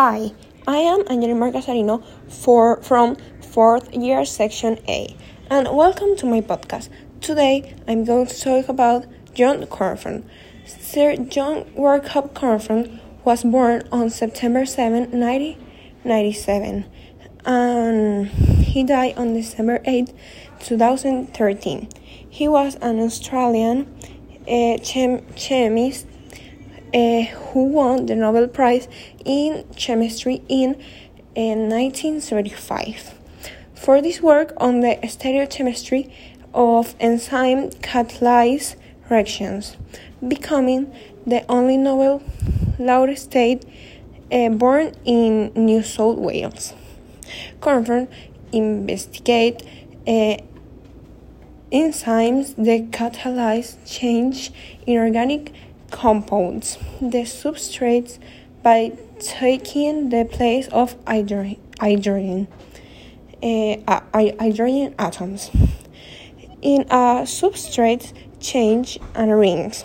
Hi, I am Angelina Casarino for, from 4th year section A, and welcome to my podcast. Today I'm going to talk about John Cornforth. Sir John Warcup Cornforth was born on September 7, 1997, and he died on December 8, 2013. He was an Australian uh, chem- chemist uh, who won the Nobel Prize in Chemistry in uh, 1975 for this work on the stereochemistry of enzyme catalyzed reactions, becoming the only Nobel laureate uh, born in New South Wales. Cornforth investigate uh, enzymes that catalyze change in organic compounds the substrates by taking the place of hydrogen, uh, hydrogen atoms in a substrate change and rings.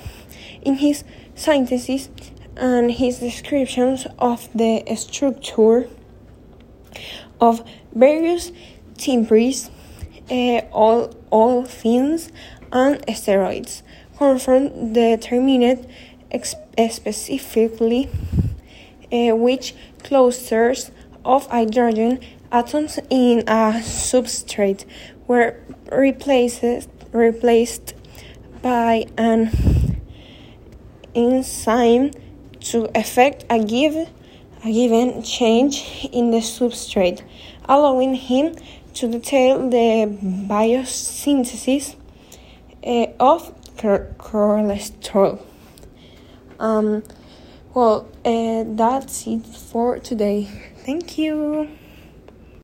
In his synthesis and his descriptions of the structure of various terpenes, uh, all, all things, and steroids Cornforth determined specifically uh, which clusters of hydrogen atoms in a substrate were replaced, replaced by an enzyme to effect a, give, a given change in the substrate, allowing him to detail the biosynthesis uh, of cholesterol. Um, well, uh, that's it for today. Thank you.